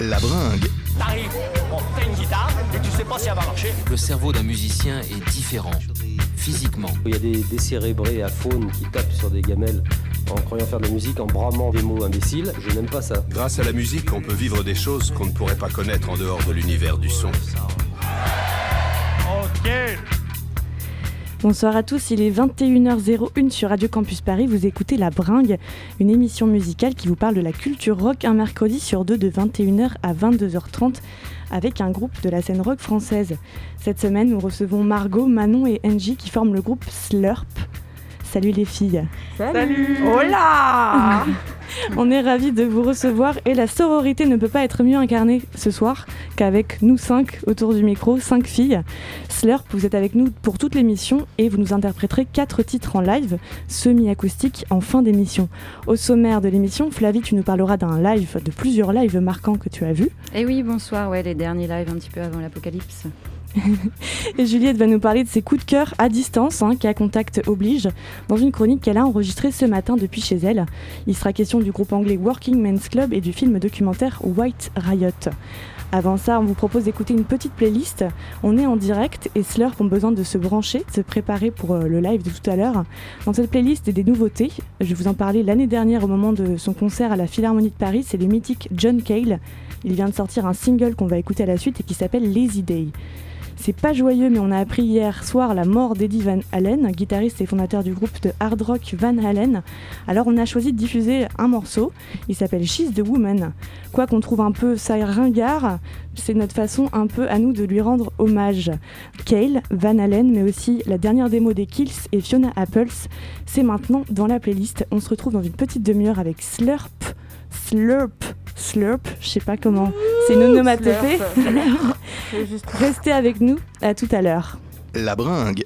La bringue. T'arrives, bon, t'as une guitare et tu sais pas si elle va marcher. Le cerveau d'un musicien est différent, physiquement. Il y a des décérébrés à faune qui tapent sur des gamelles en croyant faire de la musique, en bramant des mots imbéciles. Je n'aime pas ça. Grâce à la musique, on peut vivre des choses qu'on ne pourrait pas connaître en dehors de l'univers du son. Ok. Bonsoir à tous, il est 21h01 sur Radio Campus Paris. Vous écoutez La Bringue, une émission musicale qui vous parle de la culture rock un mercredi sur deux de 21h à 22h30 avec un groupe de la scène rock française. Cette semaine, nous recevons Margot, Manon et Angie qui forment le groupe Slurp. Salut les filles. Salut Hola On est ravis de vous recevoir et la sororité ne peut pas être mieux incarnée ce soir qu'avec nous cinq autour du micro, cinq filles. Slurp, vous êtes avec nous pour toute l'émission et vous nous interpréterez quatre titres en live, semi-acoustique, en fin d'émission. Au sommaire de l'émission, Flavie, tu nous parleras d'un live, de plusieurs lives marquants que tu as vus. Eh oui, bonsoir, ouais, les derniers lives un petit peu avant l'apocalypse. Et Juliette va nous parler de ses coups de cœur à distance, hein, contact oblige, dans une chronique qu'elle a enregistrée ce matin depuis chez elle. Il sera question du groupe anglais Working Men's Club et du film documentaire White Riot. Avant ça, on vous propose d'écouter une petite playlist. On est en direct et Slurp ont besoin de se brancher, de se préparer pour euh, le live de tout à l'heure. Dans cette playlist, des nouveautés. Je vous en parlais l'année dernière au moment de son concert à la Philharmonie de Paris. C'est le mythique John Cale. Il vient de sortir un single qu'on va écouter à la suite et qui s'appelle Lazy Day. C'est pas joyeux, mais on a appris hier soir la mort d'Eddie Van Halen, guitariste et fondateur du groupe de hard rock Van Halen. Alors on a choisi de diffuser un morceau, il s'appelle She's the Woman. Quoi qu'on trouve un peu ça ringard, c'est notre façon un peu à nous de lui rendre hommage. Cale, Van Halen, mais aussi la dernière démo des Kills et Fiona Apples, c'est maintenant dans la playlist. On se retrouve dans une petite demi-heure avec Slurp. Slurp, Slurp, je sais pas comment. C'est une onomatopée. Restez avec nous, à tout à l'heure. La bringue.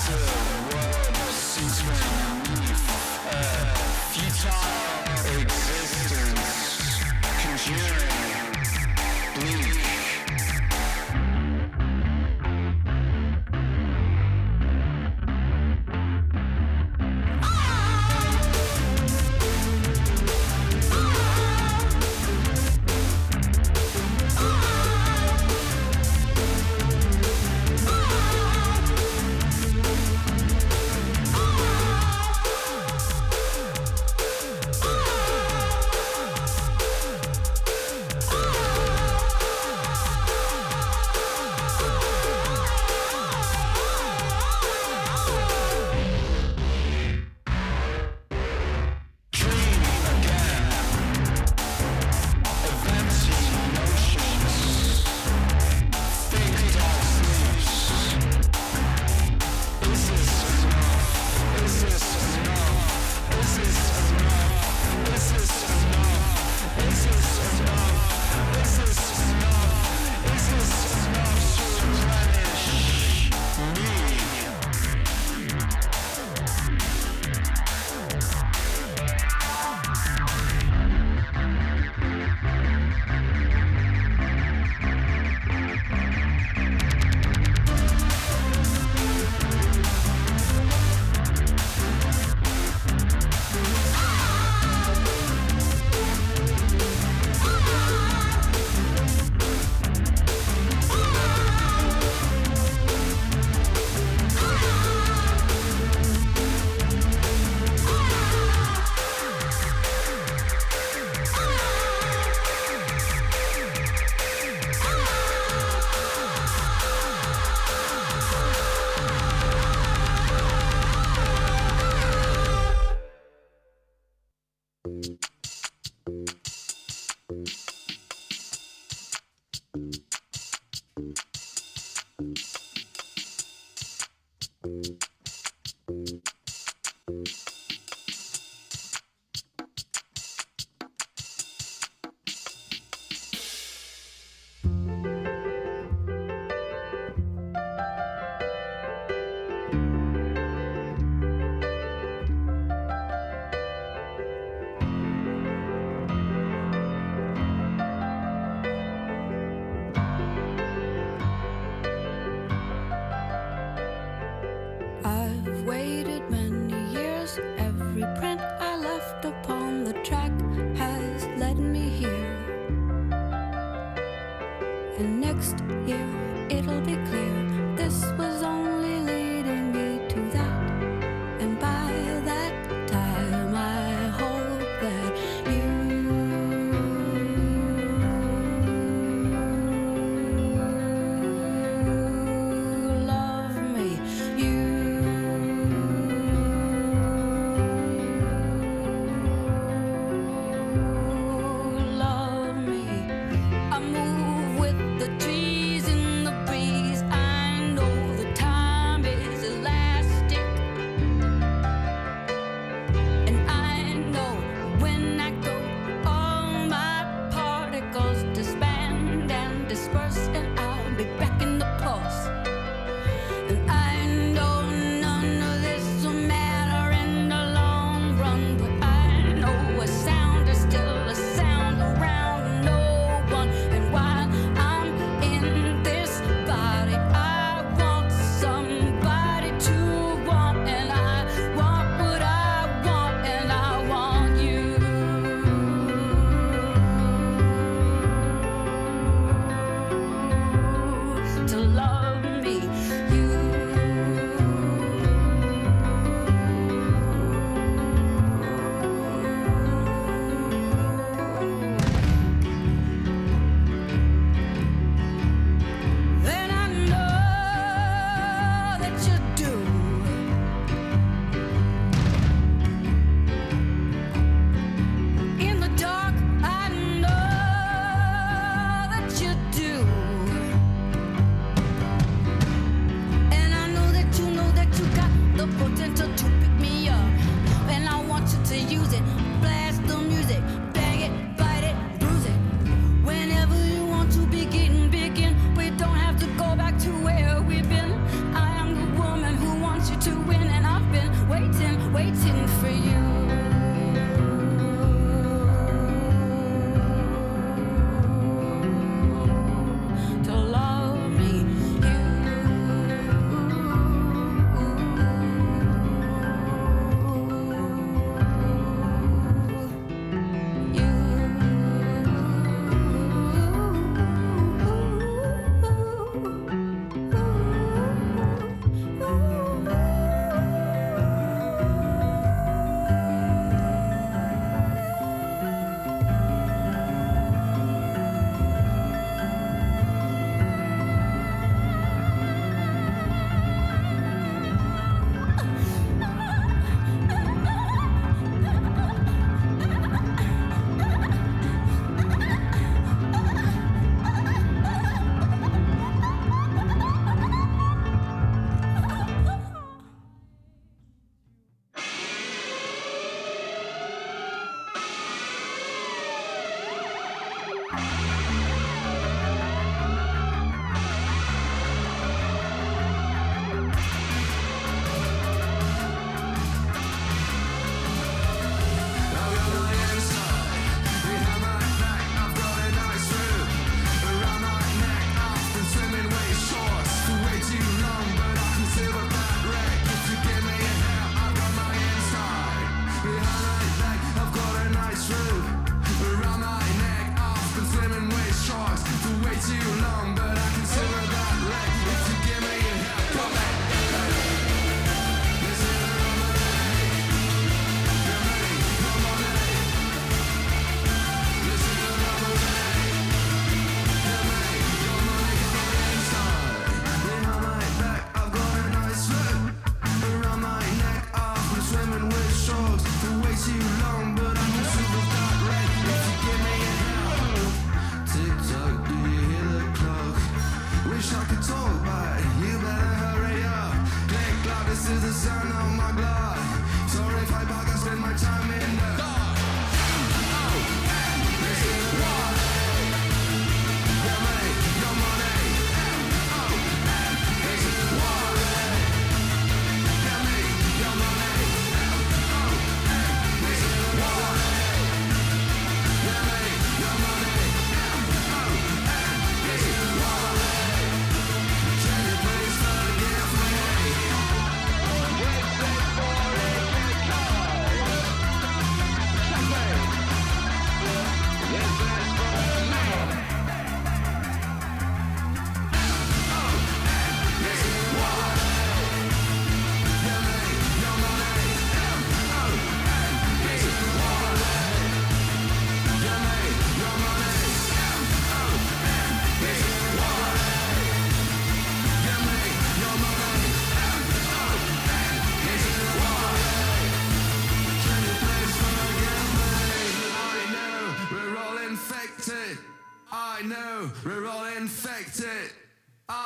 Massive.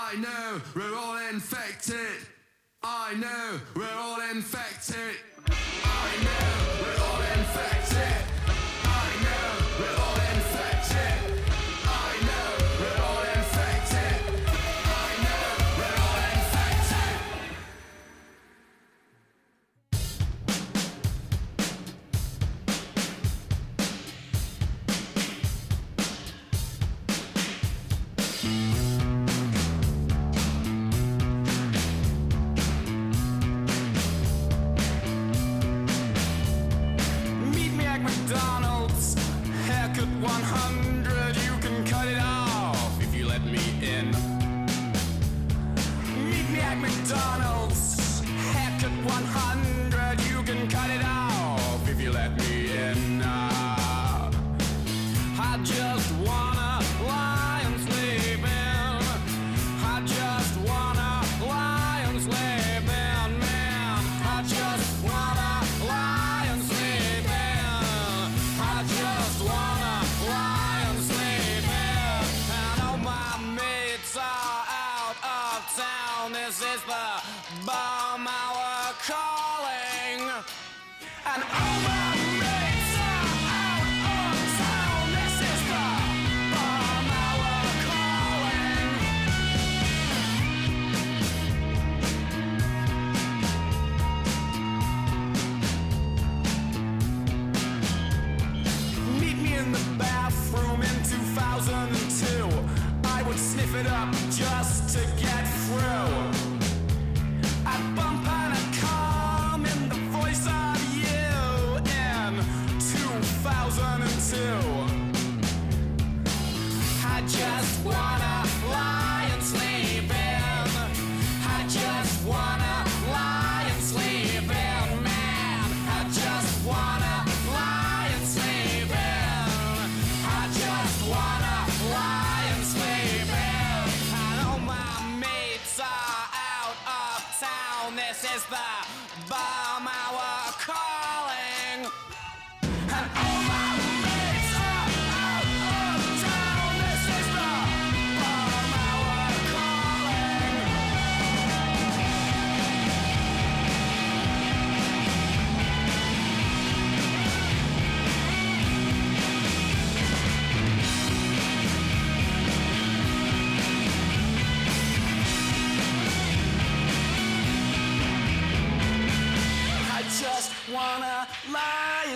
I know we're all infected. I know we're all infected.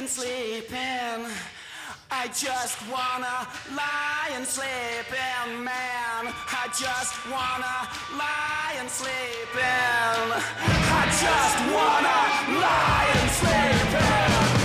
And sleep in. I just wanna lie and sleep in, man. I just wanna lie and sleep in. I just wanna lie and sleep in.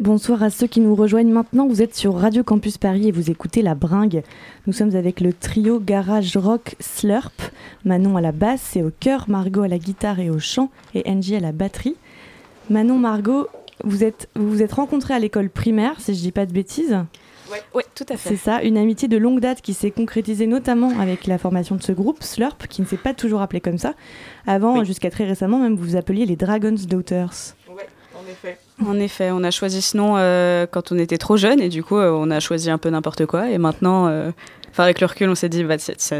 Bonsoir à ceux qui nous rejoignent maintenant. Vous êtes sur Radio Campus Paris et vous écoutez La Bringue. Nous sommes avec le trio Garage Rock Slurp. Manon à la basse et au chœur, Margot à la guitare et au chant et Angie à la batterie. Manon, Margot, vous êtes, vous vous êtes rencontrés à l'école primaire, si je dis pas de bêtises. Oui, tout à C'est ça, une amitié de longue date qui s'est concrétisée notamment avec la formation de ce groupe, Slurp, qui ne s'est pas toujours appelé comme ça. Avant, jusqu'à très récemment, même vous vous appeliez les Dragon's Daughters. En effet. En effet, on a choisi ce nom euh, quand on était trop jeune et du coup, euh, on a choisi un peu n'importe quoi. Et maintenant, euh, avec le recul, on s'est dit, bah, ça, ça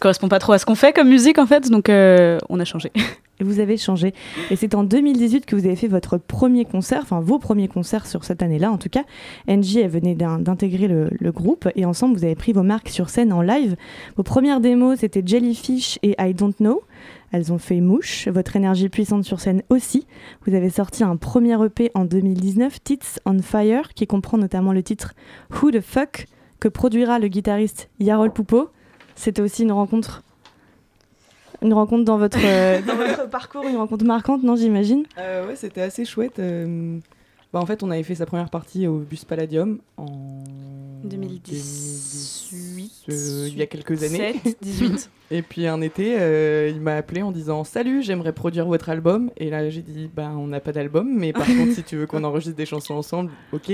correspond pas trop à ce qu'on fait comme musique en fait, donc on a changé. Vous avez changé. Et c'est en 2018 que vous avez fait votre premier concert, enfin vos premiers concerts sur cette année-là en tout cas. Angie, elle venait d'in- d'intégrer le groupe et ensemble vous avez pris vos marques sur scène en live. Vos premières démos c'était Jellyfish et I Don't Know. Elles ont fait mouche. Votre énergie puissante sur scène aussi. Vous avez sorti un premier EP en 2019, Tits on Fire, qui comprend notamment le titre Who the Fuck, que produira le guitariste Yarol Poupo. C'était aussi une rencontre. Une rencontre dans votre, euh, dans votre parcours, une rencontre marquante, non, j'imagine? Euh, ouais, c'était assez chouette. euh, bah, en fait, on avait fait sa première partie au Bus Palladium en 2018, euh, il y a quelques années. 7, 18. Et puis un été, euh, il m'a appelé en disant Salut, j'aimerais produire votre album. Et là, j'ai dit Bah, on n'a pas d'album, mais par contre, si tu veux qu'on enregistre des chansons ensemble, ok.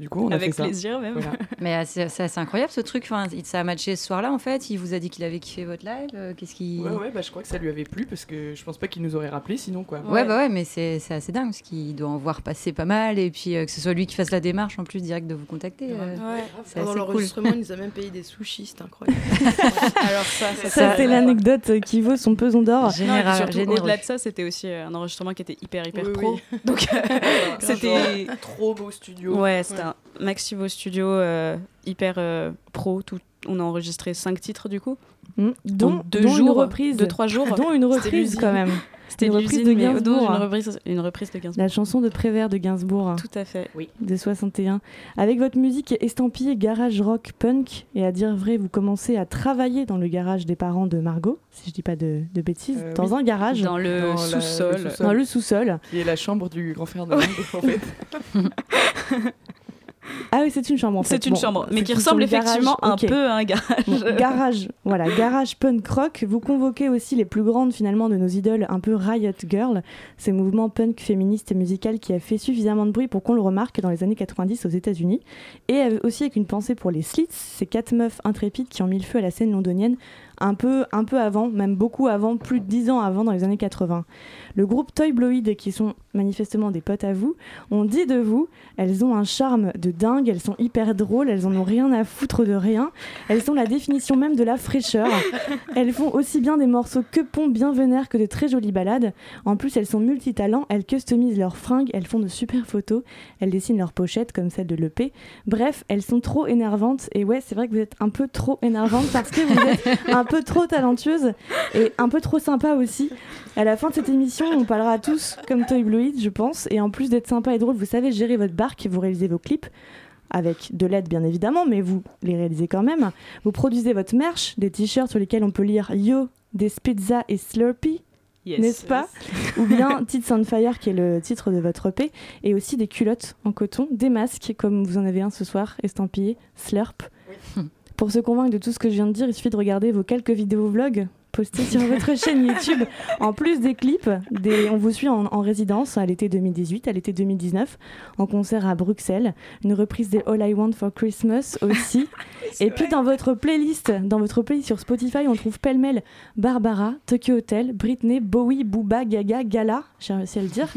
Du coup, on a Avec fait ça. plaisir, même. Voilà. Mais c'est assez incroyable ce truc. Enfin, ça a matché ce soir-là en fait. Il vous a dit qu'il avait kiffé votre live. euh, Qu'est-ce qui. Ouais, ouais, bah, je crois que ça lui avait plu parce que je pense pas qu'il nous aurait rappelé sinon quoi. Ouais, bah ouais, mais c'est c'est assez dingue parce qu'il doit en voir passer pas mal et puis euh, que ce soit lui qui fasse la démarche en plus direct de vous contacter. euh, c'est Pendant assez cool. l'enregistrement, il nous a même payé des sushis, c'est incroyable. Alors ça, Ça, c'est l'anecdote qui vaut son pesant d'or. Au-delà de ça, c'était aussi euh, un enregistrement qui était hyper hyper Oui, pro. oui. Donc c'était trop beau studio. Ouais, c'était Ouais. Un maxi beau studio euh, hyper euh, pro. Tout... On a enregistré cinq titres du coup. Mm. Dont- En deux dont une jours, reprise. deux trois jours. Dont une reprise, quand même. C'était Une l'usine, reprise de Gainsbourg. Une reprise, une reprise de Gainsbourg. La chanson de Prévert de Gainsbourg. Tout à fait. Oui. De 61. Avec votre musique estampillée garage rock punk, et à dire vrai, vous commencez à travailler dans le garage des parents de Margot, si je dis pas de, de bêtises, Euh, dans oui. un garage. Dans sous-sol. le sous-sol. Dans le sous-sol. Qui est la chambre du grand frère de Margot, en fait. Ah oui, c'est une chambre en fait. C'est une Bon, chambre, mais qui ressemble garage, effectivement un peu à un garage. Bon, garage, voilà, garage punk rock. Vous convoquez aussi les plus grandes finalement de nos idoles, un peu Riot Girl, ce mouvement punk féministe et musical qui a fait suffisamment de bruit pour qu'on le remarque dans les années 90 aux États-Unis. Et euh, aussi avec une pensée pour les Slits, ces quatre meufs intrépides qui ont mis le feu à la scène londonienne un peu, un peu avant, même beaucoup avant, plus de dix ans avant, dans les années 80. Le groupe Toy Bloid, qui sont manifestement des potes à vous, ont dit de vous, elles ont un charme de dingue, elles sont hyper drôles, elles en ont rien à foutre de rien, elles sont la définition même de la fraîcheur. Elles font aussi bien des morceaux que pont bien vénères que de très jolies balades. En plus, elles sont multitalents, elles customisent leurs fringues, elles font de super photos, elles dessinent leurs pochettes comme celle de l'EP. Bref, elles sont trop énervantes et ouais, c'est vrai que vous êtes un peu trop énervante parce que vous êtes un peu trop talentueuse et un peu trop sympa aussi. À la fin de cette émission, on parlera tous comme Toy Bloid, je pense, et en plus d'être sympa et drôle, vous savez gérer votre barque, vous réalisez vos clips avec de l'aide bien évidemment, mais vous les réalisez quand même. Vous produisez votre merch, des t-shirts sur lesquels on peut lire Yo, des Pizza et Slurpee. Yes. N'est-ce pas Ou bien Tits on Fire, qui est le titre de votre EP, et aussi des culottes en coton, des masques, comme vous en avez un ce soir, estampillé Slurp. Pour se convaincre de tout ce que je viens de dire, il suffit de regarder vos quelques vidéos vlogs postés sur votre chaîne YouTube. En plus des clips, des, on vous suit en, en résidence à l'été 2018, à l'été 2019, en concert à Bruxelles, une reprise des All I Want for Christmas aussi. Et puis dans votre playlist, dans votre playlist sur Spotify, on trouve pêle-mêle Barbara, Tokyo Hotel, Britney, Bowie, Booba, Gaga, Gala. J'ai réussi à le dire.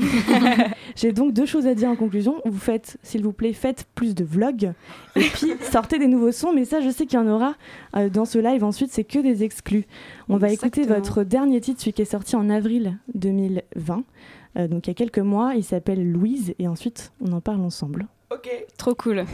J'ai donc deux choses à dire en conclusion. Vous faites, s'il vous plaît, faites plus de vlogs. Et puis sortez des nouveaux sons. Mais ça, je sais qu'il y en aura euh, dans ce live. Ensuite, c'est que des exclus. On va écouter votre dernier titre, celui qui est sorti en avril 2020. euh, donc il y a quelques mois. Il s'appelle Louise. Et ensuite, on en parle ensemble. Ok. Trop cool.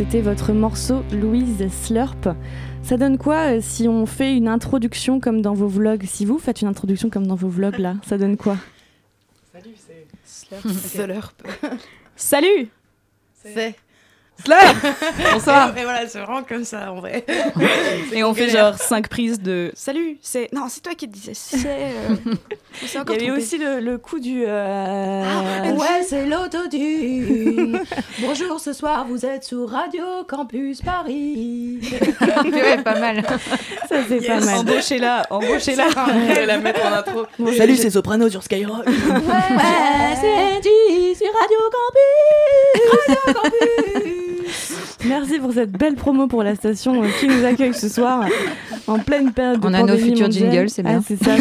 C'était votre morceau Louise Slurp. Ça donne quoi euh, si on fait une introduction comme dans vos vlogs? Si vous faites une introduction comme dans vos vlogs là, ça donne quoi? Salut, c'est Slurp. Salut C'est. Slurp Bonsoir Et, et voilà, c'est vraiment comme ça en vrai. Et on fait genre 5 prises de Salut, c'est. Non, c'est toi qui disais. C'est. euh, Il y avait aussi le, le coup du. euh, Ah, ouais, c'est l'autodune. Bonjour, ce soir vous êtes sur Radio Campus Paris. Ouais, pas mal. Ça c'est pas mal. Embauchez-la, embauchez-la. Je vais la mettre en intro. Bon, Salut, c'est Soprano sur Skyrock. Ouais, c'est Angie sur Radio Campus. Radio Campus. Merci pour cette belle promo pour la station euh, qui nous accueille ce soir en pleine période de On a nos futurs jingles, c'est bien. Ah, c'est ça,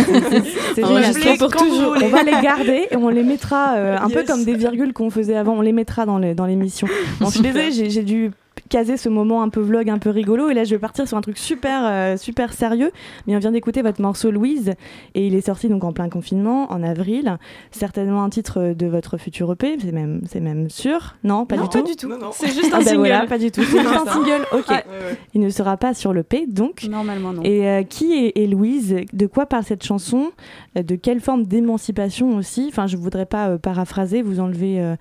c'est- génial. pour toujours. On va les garder et on les mettra euh, un peu comme des virgules qu'on faisait avant. On les mettra dans les- dans l'émission. Bon, je suis désolée, j'ai dû caser ce moment un peu vlog, un peu rigolo. Et là, je vais partir sur un truc super, euh, super sérieux. Mais on vient d'écouter votre morceau Louise, et il est sorti donc en plein confinement, en avril. Certainement un titre de votre futur EP, c'est même, c'est même sûr. Non, pas Non, du tout. pas du tout. Non, non. C'est juste Ah un bah single. voilà, pas du tout. C'est juste un single. Ok. Ouais. Il ne sera pas sur le P, donc. Normalement, non. Et euh, qui est, est Louise? De quoi parle cette chanson? Euh, De quelle forme d'émancipation aussi? Enfin, je voudrais pas euh, paraphraser, vous enlever euh,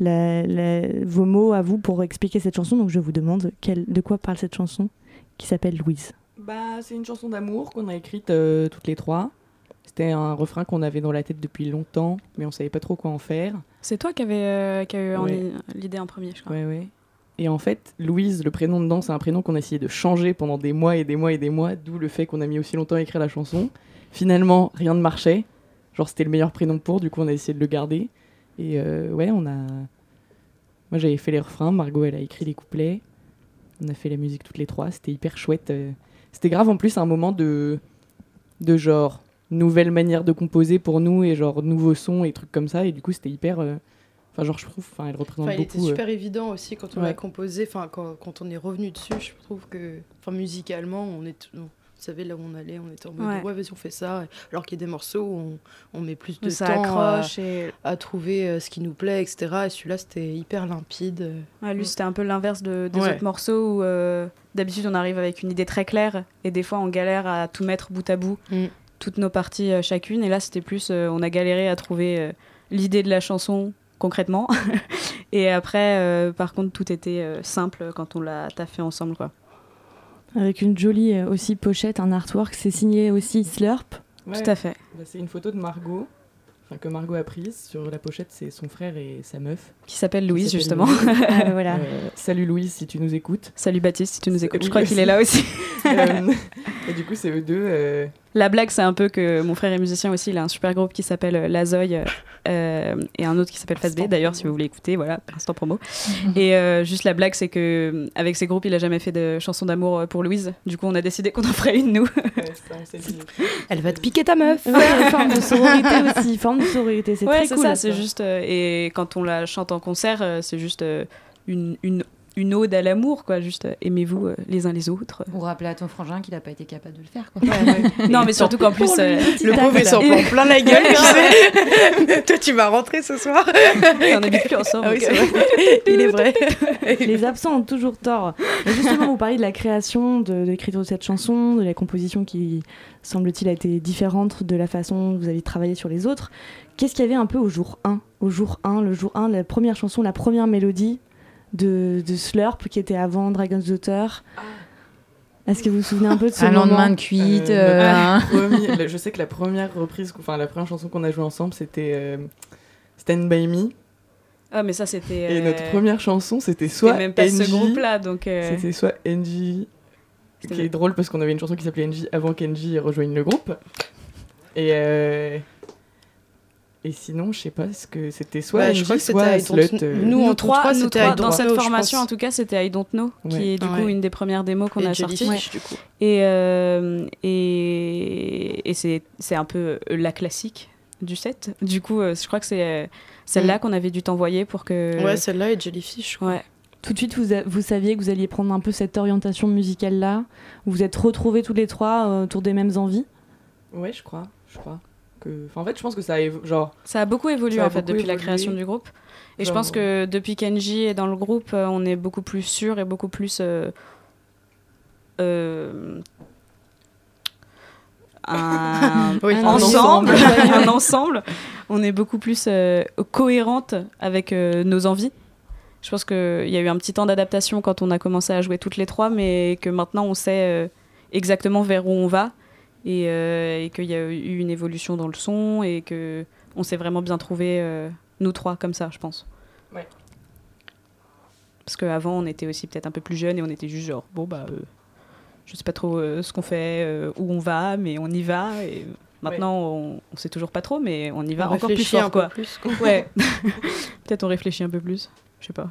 la- la- vos mots à vous pour expliquer cette chanson. Donc, je vous demande de quoi parle cette chanson qui s'appelle Louise. Bah, c'est une chanson d'amour qu'on a écrite euh, toutes les trois. C'était un refrain qu'on avait dans la tête depuis longtemps, mais on savait pas trop quoi en faire. C'est toi qui avais, euh, qui a eu Ouais. l'idée en premier, je crois. Ouais, ouais. Et en fait, Louise, le prénom dedans, c'est un prénom qu'on a essayé de changer pendant des mois et des mois et des mois, d'où le fait qu'on a mis aussi longtemps à écrire la chanson. Finalement, rien ne marchait. Genre, c'était le meilleur prénom pour, du coup, on a essayé de le garder. Et euh, ouais, on a. Moi, j'avais fait les refrains, Margot, elle a écrit les couplets. On a fait la musique toutes les trois, c'était hyper chouette. euh. C'était grave en plus un moment de. de genre. nouvelle manière de composer pour nous et genre nouveaux sons et trucs comme ça. Et du coup, c'était hyper. euh, Enfin, genre, je trouve, enfin, elle représente Enfin, il beaucoup. était euh, super évident aussi quand on ouais. l'a composé, enfin quand, quand on est revenu dessus, je trouve que, enfin musicalement, on est, on savait là où on allait, on était en mode Ouais. ouais, vas-y on fait ça, alors qu'il y a des morceaux où on, on met plus de ça temps à, accroche et- à trouver euh, ce qui nous plaît, etc. Et celui-là c'était hyper limpide. Ouais, lui, c'était un peu l'inverse de, des autres morceaux où euh, d'habitude on arrive avec une idée très claire et des fois on galère à tout mettre bout à bout, Mm. toutes nos parties euh, chacune. Et là, c'était plus, euh, on a galéré à trouver l'idée de la chanson concrètement. et après, par contre, tout était simple quand on l'a taffé ensemble. Quoi. Avec une jolie euh, aussi pochette, un artwork. C'est signé aussi Slurp. Ouais. Tout à fait. Bah, c'est une photo de Margot, enfin que Margot a prise. Sur la pochette, c'est son frère et sa meuf. Qui s'appelle Louise, justement. Louise. Ah, voilà. Euh, salut Louise, si tu nous écoutes. Salut Baptiste, si tu nous écoutes. Je crois qu'il est là aussi. Euh, et du coup, c'est eux deux. euh, La blague, c'est un peu que mon frère est musicien aussi. Il a un super groupe qui s'appelle euh, La Zoï euh, et un autre qui s'appelle Face B. D'ailleurs, si vous voulez écouter, voilà, instant promo. et euh, juste la blague, c'est que avec ses groupes, il a jamais fait de chanson d'amour pour Louise. Du coup, on a décidé qu'on en ferait une nous. Elle va te piquer ta meuf. Ouais, forme de sororité aussi, forme de sororité. C'est ouais, très c'est cool. ça. C'est juste euh, et quand on la chante en concert, c'est juste euh, une, une une ode à l'amour, quoi. Juste euh, aimez-vous euh, les uns les autres. Pour rappeler à ton frangin qu'il n'a pas été capable de le faire. Quoi. non, mais surtout qu'en plus, euh, Le pauvre il s'en prend plein la gueule. tu sais. Toi tu vas rentrer ce soir. on n'habite plus ensemble. Ah. Il est vrai. Les absents ont toujours tort. Mais justement, vous parlez de la création, de, de l'écriture de cette chanson, de la composition qui, semble-t-il, a été différente de la façon dont vous avez travaillé sur les autres. Qu'est-ce qu'il y avait un peu au jour 1 Au jour 1, le jour 1, la première chanson, la première mélodie? De, de Slurp qui était avant Dragon's Daughter. Est-ce que vous vous souvenez un peu de ce Un moment lendemain de cuite. Euh, euh, premier- le- je sais que la première reprise, enfin la première chanson qu'on a jouée ensemble, c'était euh, Stand By Me. Ah, mais ça, c'était. Et euh, notre première chanson, c'était c'était soit même pas ce NJ, groupe-là, donc. euh, C'était soit ce qui est drôle parce qu'on avait une chanson qui s'appelait NJ avant qu'NJ rejoigne le groupe. Et euh, et sinon, je sais pas, ce que c'était soit Ouais, NJ, je crois que c'était soit I Don't Slut. Know. euh, Nous, Nous en trois, trois, nous c'était dans cette formation, en tout cas, c'était I Don't Know, qui est du coup Ouais. une des premières démos qu'on a sorties. du coup. Et, euh, et, et c'est, c'est un peu euh, la classique du set. Du coup, euh, je crois que c'est celle-là Mm. qu'on avait dû t'envoyer pour que. Ouais, celle-là et Jellyfish. Ouais. Tout de suite, vous, a- vous saviez que vous alliez prendre un peu cette orientation musicale-là? Vous vous êtes retrouvés tous les trois autour des mêmes envies? Ouais, je crois, je crois. Que... Enfin, en fait, je pense que ça a évo- genre. Ça a beaucoup évolué a en fait depuis la création du groupe. Et je pense que depuis Kenji est dans le groupe, euh, on est beaucoup plus sûr et beaucoup plus euh, euh, un, Oui, un un ensemble, ensemble. un ensemble. On est beaucoup plus euh, cohérente avec euh, nos envies. Je pense qu'il y a eu un petit temps d'adaptation quand on a commencé à jouer toutes les trois, mais que maintenant on sait euh, exactement vers où on va et, euh, et qu'il y a eu une évolution dans le son et que on s'est vraiment bien trouvé euh, nous trois comme ça, je pense. Ouais. Parce qu'avant on était aussi peut-être un peu plus jeunes et on était juste genre bon bah euh, je sais pas trop euh, ce qu'on fait, euh, où on va, mais on y va et maintenant on, on sait toujours pas trop, mais on y va On encore plus fort quoi. plus, quoi. Ouais. peut-être on réfléchit un peu plus, je sais pas.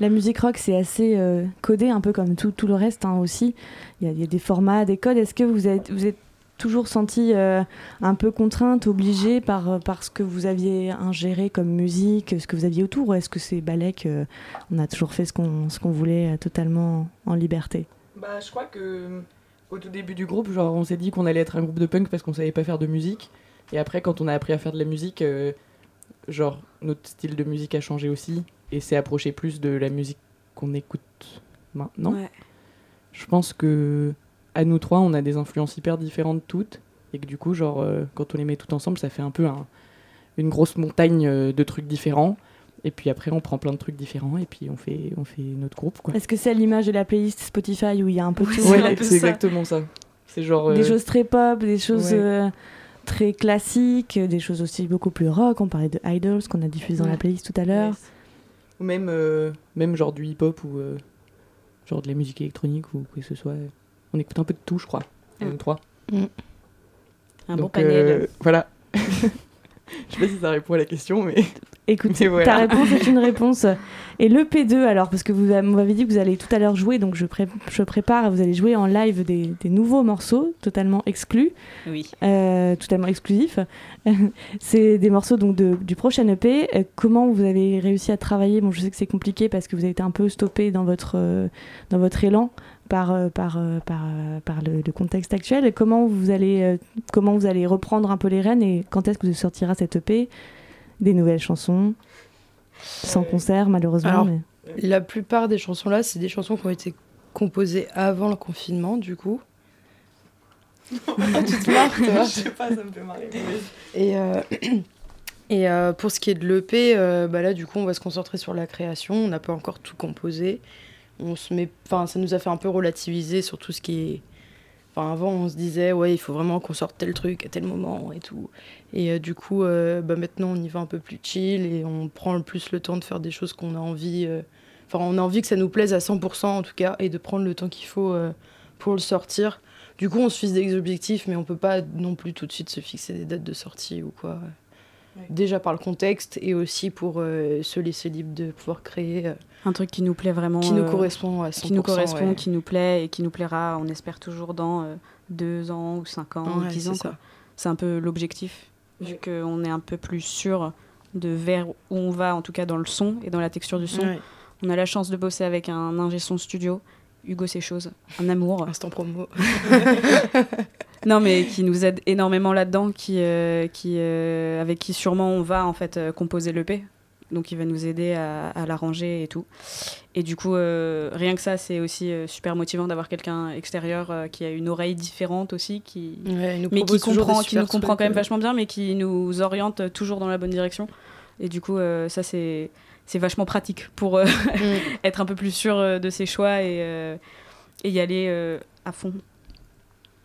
La musique rock, c'est assez euh, codé, un peu comme tout, le reste hein, aussi. Il y, a, des formats, des codes. Est-ce que vous êtes, vous êtes toujours sentie euh, un peu contrainte, obligée par, euh, par ce que vous aviez ingéré comme musique, ce que vous aviez autour Ou est-ce que c'est Balek, euh, on a toujours fait ce qu'on voulait totalement en liberté? Bah, je crois que au tout début du groupe, genre, on s'est dit qu'on allait être un groupe de punk parce qu'on savait pas faire de musique. Et après, quand on a appris à faire de la musique, genre, notre style de musique a changé aussi et s'est approché plus de la musique qu'on écoute maintenant. Ouais. Je pense que à nous trois, on a des influences hyper différentes toutes et que du coup, genre, euh, quand on les met toutes ensemble, ça fait un peu un- une grosse montagne euh, de trucs différents. Et puis après, on prend plein de trucs différents et puis on fait, on fait notre groupe. Est-ce que c'est à l'image de la playlist Spotify où il y a un peu tout Ouais, c'est exactement ça. C'est genre. Des euh, choses très pop, des choses ouais. très classiques, des choses aussi beaucoup plus rock. On parlait de Idols qu'on a diffusé dans la playlist tout à l'heure. Ou même, euh, même genre du hip-hop ou euh, genre de la musique électronique ou quoi que ce soit. On écoute un peu de tout, je crois. Mm. nous trois. Un bon Donc, panel. euh, voilà. je sais pas si ça répond à la question, mais. Écoute, Mais voilà. ta réponse est une réponse. Et le P2, alors, parce que vous m'avez dit que vous allez tout à l'heure jouer, donc je, pré- je prépare, vous allez jouer en live des, des nouveaux morceaux, totalement exclus, Oui. euh, totalement exclusifs. c'est des morceaux donc de- du prochain EP. Euh, comment vous avez réussi à travailler? Bon, je sais que c'est compliqué parce que vous avez été un peu stoppé dans votre, euh, dans votre élan par, euh, par, euh, par, euh, par le, le contexte actuel. Comment vous, allez, comment vous allez reprendre un peu les rênes et quand est-ce que vous sortira cet EP Des nouvelles chansons? Sans concert, malheureusement. Alors, mais- la plupart des chansons là, c'est des chansons qui ont été composées avant le confinement, du coup. Tu te marres, toi Je sais pas, ça me fait marrer. Et, euh, et euh, pour ce qui est de l'EP, euh, bah là, du coup, on va se concentrer sur la création. On n'a pas encore tout composé. On se met, enfin, ça nous a fait un peu relativiser sur tout ce qui est. Enfin, avant, on se disait, ouais, il faut vraiment qu'on sorte tel truc à tel moment et tout. Et euh, du coup, euh, bah, maintenant, on y va un peu plus chill et on prend le plus le temps de faire des choses qu'on a envie. euh, Enfin, on a envie que ça nous plaise à 100% en tout cas et de prendre le temps qu'il faut pour le sortir. Du coup, on se fixe des objectifs, mais on peut pas non plus tout de suite se fixer des dates de sortie ou quoi. Déjà par le contexte et aussi pour se laisser libre de pouvoir créer. Un truc qui nous plaît vraiment. Qui nous euh, correspond à Qui nous 100%, correspond, ouais. qui nous plaît et qui nous plaira, on espère toujours dans euh, deux ans ou cinq ans Ouais, ou dix c'est ans. C'est un peu l'objectif, vu qu'on est un peu plus sûr de vers où on va, en tout cas dans le son et dans la texture du son. Ouais. On a la chance de bosser avec un ingé son studio, Hugo Séchose, un amour. Instant promo. non, mais qui nous aide énormément là-dedans, qui, euh, qui, euh, avec qui sûrement on va en fait composer l'EP. Donc il va nous aider à, à l'arranger et tout. Et du coup, euh, rien que ça, c'est aussi euh, super motivant d'avoir quelqu'un extérieur euh, qui a une oreille différente aussi, qui, Ouais, nous mais qui comprend, qui nous comprend quand même vachement bien, mais qui nous oriente toujours dans la bonne direction. Et du coup, euh, ça c'est c'est vachement pratique pour euh, être un peu plus sûr de ses choix et, euh, et y aller euh, à fond.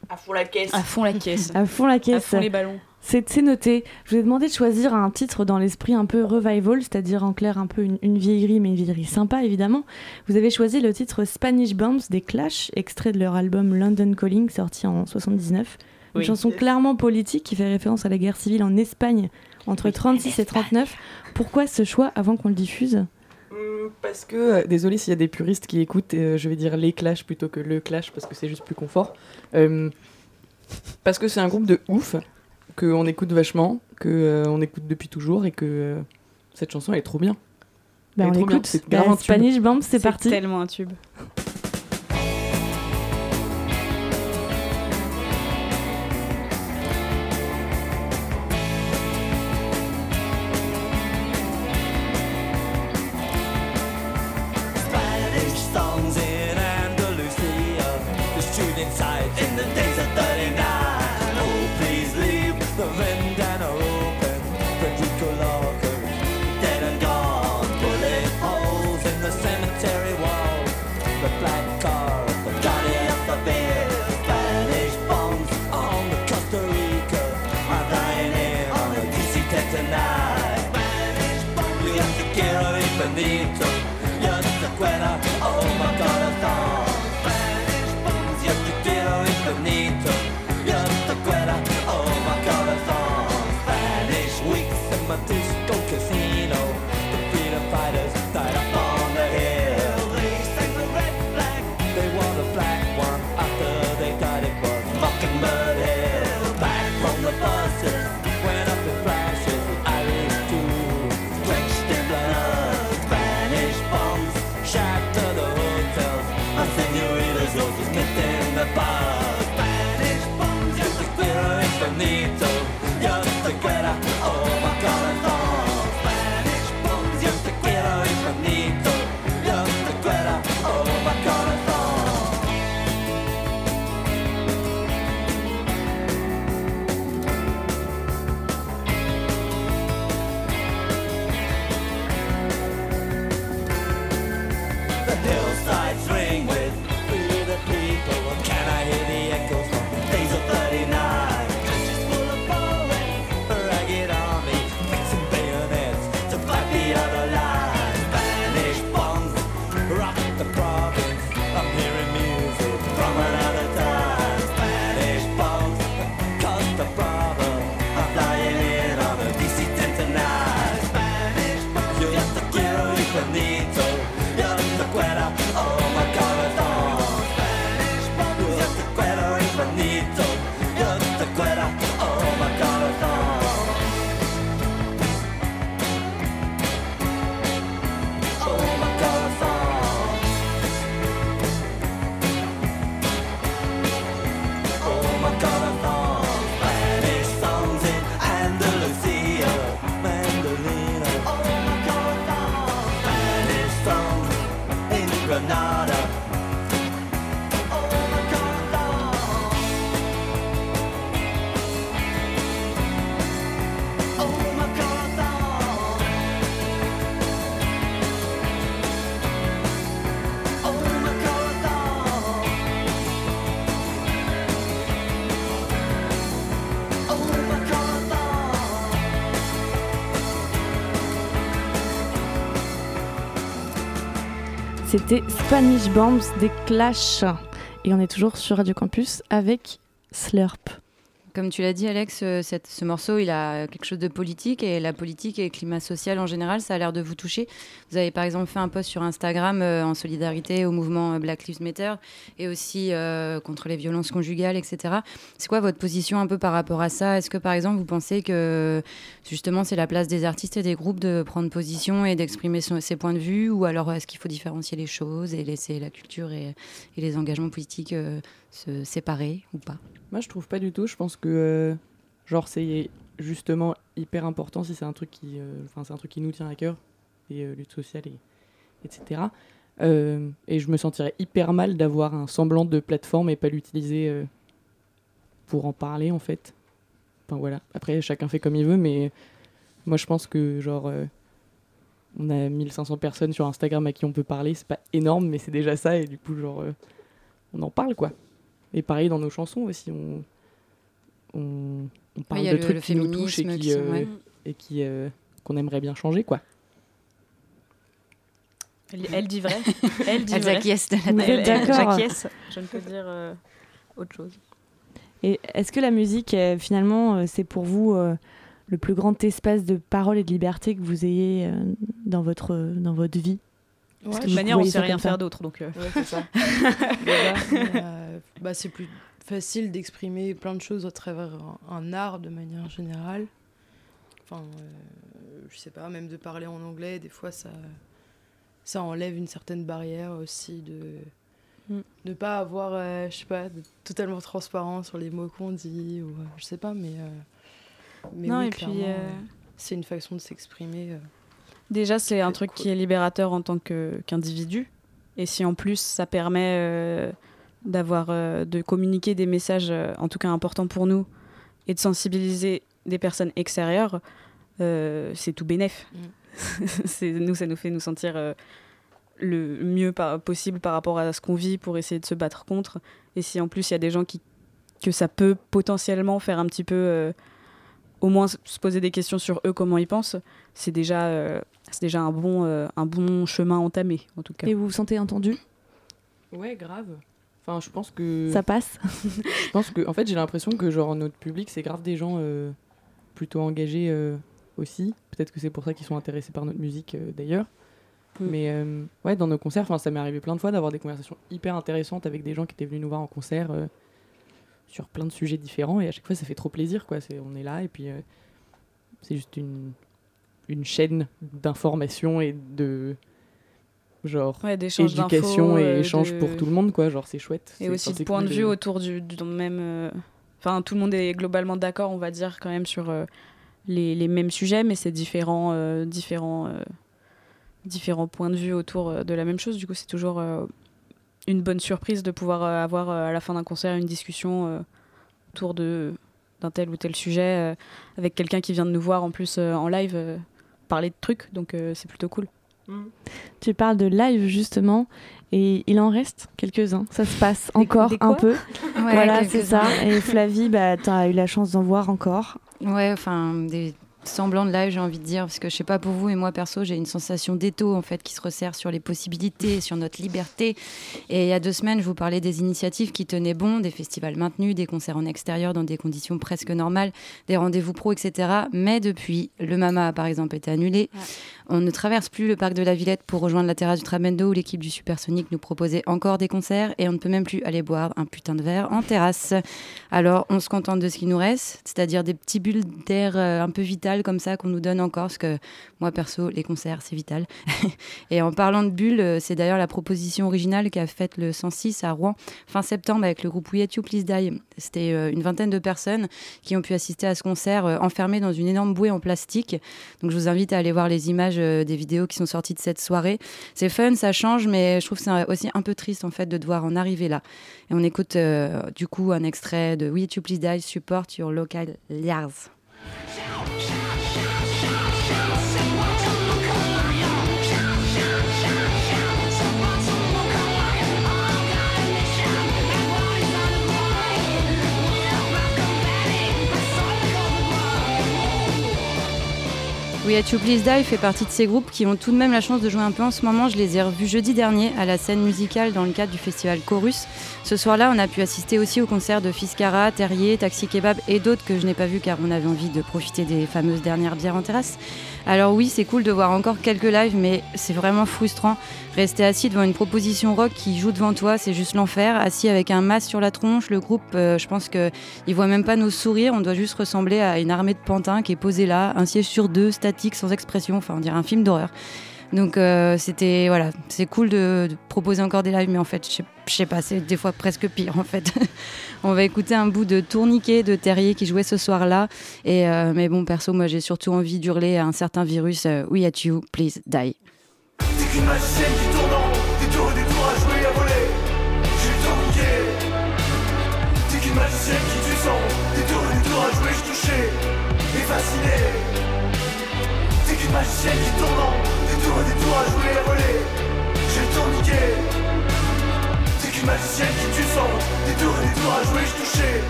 À fond la caisse. À fond la caisse. À fond la caisse. À fond les ballons. C'est noté. Je vous ai demandé de choisir un titre dans l'esprit un peu revival, c'est-à-dire en clair un peu une, une vieillerie, mais une vieillerie sympa évidemment. Vous avez choisi le titre Spanish Bombs des Clash, extrait de leur album London Calling, sorti en 79. Une Oui. chanson clairement politique qui fait référence à la guerre civile en Espagne entre 36 et 39. Pourquoi ce choix avant qu'on le diffuse? Hum, Parce que, euh, désolé s'il y a des puristes qui écoutent, euh, je vais dire les Clash plutôt que le Clash parce que c'est juste plus confort. Euh, parce que c'est un groupe de ouf, qu'on écoute vachement, qu'on écoute depuis toujours et que euh, cette chanson elle est trop bien. Ben, Elle est on trop bien, écoute. c'est tube. Spanish Bombs, c'est parti. tellement un tube. C'était Spanish Bombs des Clash. Et on est toujours sur Radio Campus avec Slurp. Comme tu l'as dit, Alex, euh, ce morceau, il a quelque chose de politique et la politique et le climat social en général, ça a l'air de vous toucher. Vous avez par exemple fait un post sur Instagram euh, en solidarité au mouvement euh, Black Lives Matter et aussi contre les violences conjugales, etc. C'est quoi votre position un peu par rapport à ça? Est-ce que par exemple vous pensez que justement c'est la place des artistes et des groupes de prendre position et d'exprimer ses points de vue ou alors est-ce qu'il faut différencier les choses et laisser la culture et, les engagements politiques se séparer ou pas? Moi, je trouve pas du tout. Je pense que, euh, genre, c'est justement hyper important si c'est un truc qui, euh, enfin, c'est un truc qui nous tient à cœur, et euh, lutte sociale, et, etc. Euh, et je me sentirais hyper mal d'avoir un semblant de plateforme et pas l'utiliser pour en parler, en fait. Enfin voilà. Après, chacun fait comme il veut, mais moi, je pense que, genre, on a 1500 personnes sur Instagram à qui on peut parler. C'est pas énorme, mais c'est déjà ça, et du coup, genre, on en parle, quoi. Et pareil dans nos chansons aussi, on, on, on parle il y a de le- trucs le qui nous touchent et qui, qui sont- euh, ouais. et qui euh, qu'on aimerait bien changer, quoi. Elle, elle dit vrai. Elle dit Elle vrai. acquiesce de la d'accord. Je ne peux dire euh, autre chose. Et est-ce que la musique, euh, finalement, euh, c'est pour vous euh, le plus grand espace de parole et de liberté que vous ayez euh, dans, votre, dans votre vie? Parce que de toute manière, on voyez sait rien faire d'autre. Donc, euh. Ouais, c'est ça. bah, c'est plus facile d'exprimer plein de choses à travers un, un art de manière générale. Enfin, euh, je sais pas, même de parler en anglais, des fois ça, ça enlève une certaine barrière aussi de Mm. ne pas avoir, euh, je sais pas, de- totalement transparent sur les mots qu'on dit ou euh, je sais pas, mais euh, mais Non, oui, et puis, euh, euh, c'est une façon de s'exprimer. euh. Déjà, c'est un truc cool. qui est libérateur en tant qu'individu. et si en plus ça permet euh, d'avoir, euh, de communiquer des messages, euh, en tout cas importants pour nous, et de sensibiliser des personnes extérieures, euh, c'est tout bénef. c'est nous, ça nous fait nous sentir euh, le mieux par- possible par rapport à ce qu'on vit pour essayer de se battre contre. Et si en plus il y a des gens qui que ça peut potentiellement faire un petit peu, euh, au moins se poser des questions sur eux, comment ils pensent, c'est déjà, euh, c'est déjà un bon, euh, un bon chemin entamé, en tout cas. Et vous vous sentez entendu? Ouais, grave. Enfin, je pense que. Ça passe Je pense que, en fait, j'ai l'impression que genre notre public, c'est grave des gens euh, plutôt engagés euh, aussi. Peut-être que c'est pour ça qu'ils sont intéressés par notre musique euh, d'ailleurs. Mais euh, ouais, dans nos concerts, ça m'est arrivé plein de fois d'avoir des conversations hyper intéressantes avec des gens qui étaient venus nous voir en concert sur plein de sujets différents. Et à chaque fois, ça fait trop plaisir, quoi. C'est, on est là et puis c'est juste une, une chaîne d'information et de genre Ouais, éducation et euh, échange de- pour tout le monde, quoi. Genre, c'est chouette. Et aussi de point cool de vue autour du, du même. euh, Enfin, tout le monde est globalement d'accord, on va dire, quand même, sur euh, les, les mêmes sujets, mais c'est différents, différents, différents points de vue autour de la même chose. Du coup, c'est toujours une bonne surprise de pouvoir avoir à la fin d'un concert une discussion autour de d'un tel ou tel sujet avec quelqu'un qui vient de nous voir en plus en live parler de trucs donc c'est plutôt cool Tu parles de live justement, et il en reste quelques-uns. Ça se passe encore des un peu. Ouais, voilà, c'est ça. Et Flavie, bah, tu as eu la chance d'en voir encore. Ouais, enfin, des semblants de live, j'ai envie de dire, parce que je sais pas pour vous, mais moi perso, j'ai une sensation d'étau en fait qui se resserre sur les possibilités, sur notre liberté. Et il y a deux semaines, je vous parlais des initiatives qui tenaient bon, des festivals maintenus, des concerts en extérieur dans des conditions presque normales, des rendez-vous pro, etc. Mais depuis, le Mama par exemple été annulé. On ne traverse plus le parc de la Villette pour rejoindre la terrasse du Trabendo où l'équipe du Supersonic nous proposait encore des concerts et on ne peut même plus aller boire un putain de verre en terrasse. Alors on se contente de ce qui nous reste, c'est-à-dire des petits bulles d'air euh, un peu vital comme ça qu'on nous donne encore, parce que moi perso, les concerts c'est vital. et en parlant de bulles, euh, c'est d'ailleurs la proposition originale qu'a faite le 106 à Rouen fin septembre avec le groupe We Hate You Please Die. C'était euh, une vingtaine de personnes qui ont pu assister à ce concert euh, enfermées dans une énorme bouée en plastique. Donc je vous invite à aller voir les images des vidéos qui sont sorties de cette soirée. C'est fun, ça change, mais je trouve que c'est aussi un peu triste en fait de devoir en arriver là. Et on écoute du coup un extrait de We Hate You Please Die, Support Your Local Liars. We At You Please Die fait partie de ces groupes qui ont tout de même la chance de jouer un peu en ce moment. Je les ai revus jeudi dernier à la scène musicale dans le cadre du festival Chorus. Ce soir-là, on a pu assister aussi au concert de Fiskara, Terrier, Taxi Kebab et d'autres que je n'ai pas vus car on avait envie de profiter des fameuses dernières bières en terrasse. Alors oui, c'est cool de voir encore quelques lives, mais c'est vraiment frustrant. Rester assis devant une proposition rock qui joue devant toi, c'est juste l'enfer. Assis avec un masque sur la tronche, le groupe, euh, je pense qu'ils voient même pas nos sourires. On doit juste ressembler à une armée de pantins qui est posée là, un siège sur deux, statique, sans expression. Enfin, on dirait un film d'horreur. Donc euh, c'était voilà, c'est cool de, proposer encore des lives, mais en fait, je sais- pas, c'est des fois presque pire en fait. On va écouter un bout de tourniquet de Terrier qui jouait ce soir-là. Et euh, mais bon, perso, moi j'ai surtout envie d'hurler à un certain virus euh, We at you, please die. Des qui tue des tours des tours à jouer, je touchais et fasciné. T'es qu'une magicienne qui tourne en tours et tours à jouer à voler. J'ai le temps niqué. T'es qu'une magicienne qui tue sans tours et des tours à jouer, je touchais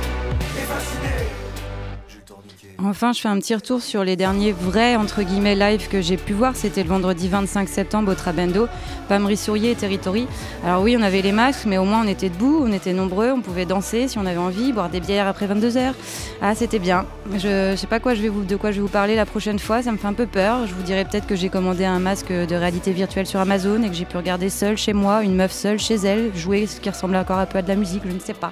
et fasciné. Enfin, je fais un petit retour sur les derniers vrais entre guillemets live que j'ai pu voir. C'était le vendredi 25 septembre au Trabendo, Pam Rissourier et Territory. Alors oui, on avait les masques, mais au moins on était debout, on était nombreux, on pouvait danser si on avait envie, boire des bières après 22 h Ah, c'était bien. Je, je sais pas quoi je de quoi je vais vous parler la prochaine fois. Ça me fait un peu peur. Je vous dirai peut-être que j'ai commandé un masque de réalité virtuelle sur Amazon et que j'ai pu regarder seule chez moi, une meuf seule chez elle, jouer ce qui ressemblait encore un peu à de la musique. Je ne sais pas.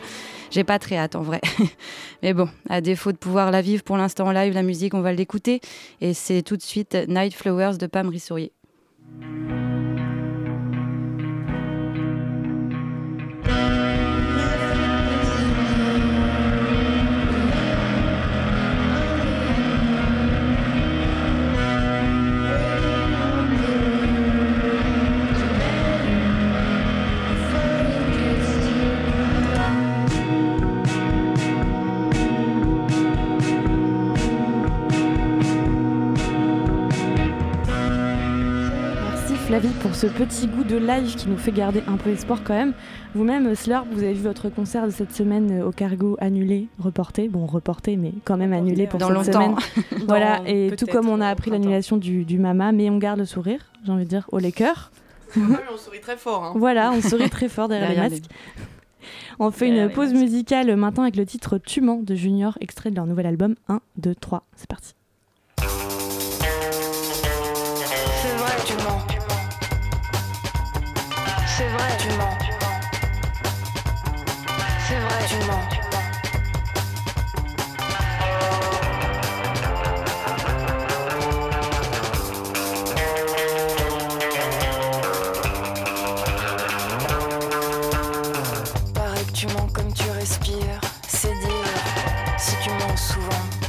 J'ai pas très hâte en vrai. Mais bon, à défaut de pouvoir la vivre pour l'instant en live, la musique, on va l'écouter. Et c'est tout de suite Night Flowers de Pam Rissourier. Pour ce petit goût de live qui nous fait garder un peu espoir quand même. Vous-même, Slurp, vous avez vu votre concert de cette semaine euh, au Cargo annulé, reporté. Bon, reporté, mais quand même annulé pour Dans cette longtemps. semaine. voilà, Dans et tout comme on a appris l'annulation du, du Mama, mais on garde le sourire, j'ai envie de dire, au les cœurs. on sourit très fort. hein. Voilà, on sourit très fort derrière, Derrière les masques. On fait Derrière une pause musicale maintenant avec le titre Tuman de Junior, extrait de leur nouvel album 1, 2, 3. C'est parti. Si tu mens souvent.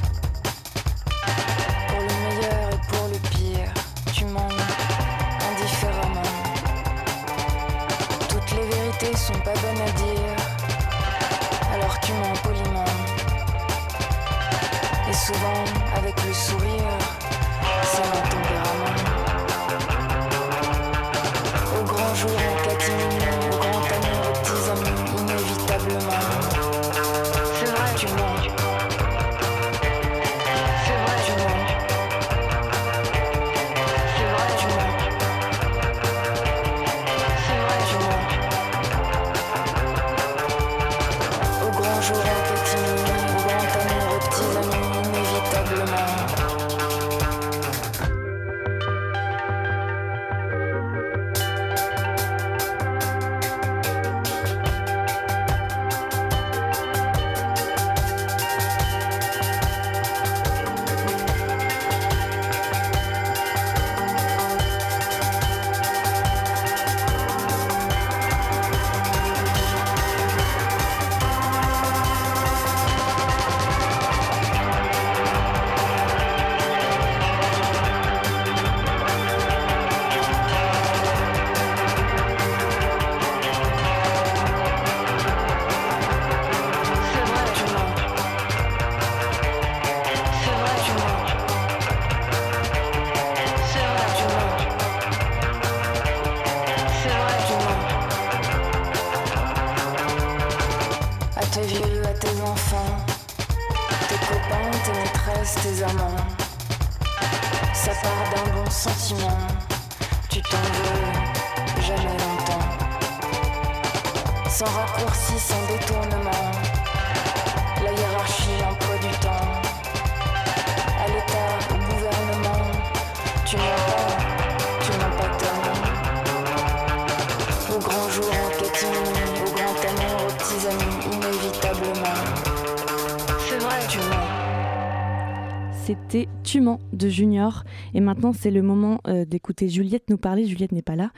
De Junior. Et maintenant, c'est le moment euh, d'écouter Juliette nous parler. Juliette n'est pas là.